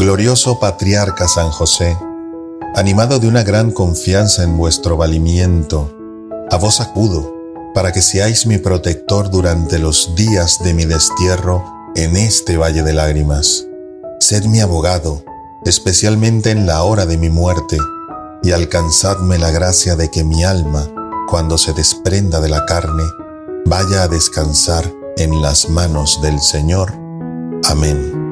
Glorioso Patriarca San José, animado de una gran confianza en vuestro valimiento, a vos acudo para que seáis mi protector durante los días de mi destierro en este valle de lágrimas. Sed mi abogado, especialmente en la hora de mi muerte, y alcanzadme la gracia de que mi alma, cuando se desprenda de la carne, vaya a descansar en las manos del Señor. Amén.